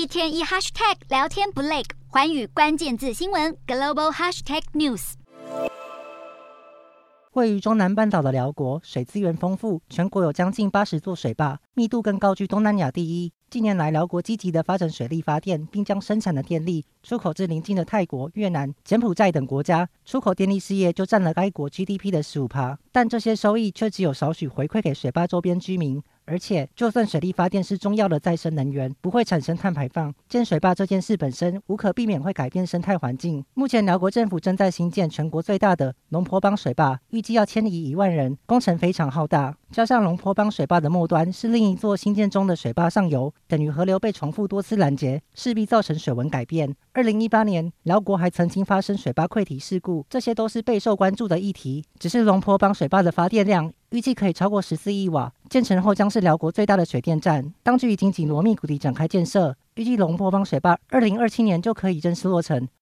一天一 hashtag 聊天不累，寰宇关键字新闻 global hashtag news。位于中南半岛的寮国，水资源丰富，全国有将近八十座水坝，密度更高居东南亚第一。近年来，寮国积极的发展水力发电，并将生产的电力出口至邻近的泰国、越南、柬埔寨等国家，出口电力事业就占了该国 GDP 的十五趴。但这些收益却只有少许回馈给水坝周边居民。而且，就算水力发电是重要的再生能源，不会产生碳排放，建水坝这件事本身无可避免会改变生态环境。目前，寮国政府正在兴建全国最大的龙坡邦水坝，预计要迁移一万人，工程非常浩大。加上龙坡邦水坝的末端是另一座新建中的水坝上游，等于河流被重复多次拦截，势必造成水文改变。二零一八年，寮国还曾经发生水坝溃堤事故，这些都是备受关注的议题。只是龙坡邦水坝的发电量预计可以超过十四亿瓦，建成后将是辽国最大的水电站。当局已经紧锣密鼓地展开建设，预计龙坡邦水坝二零二七年就可以正式落成。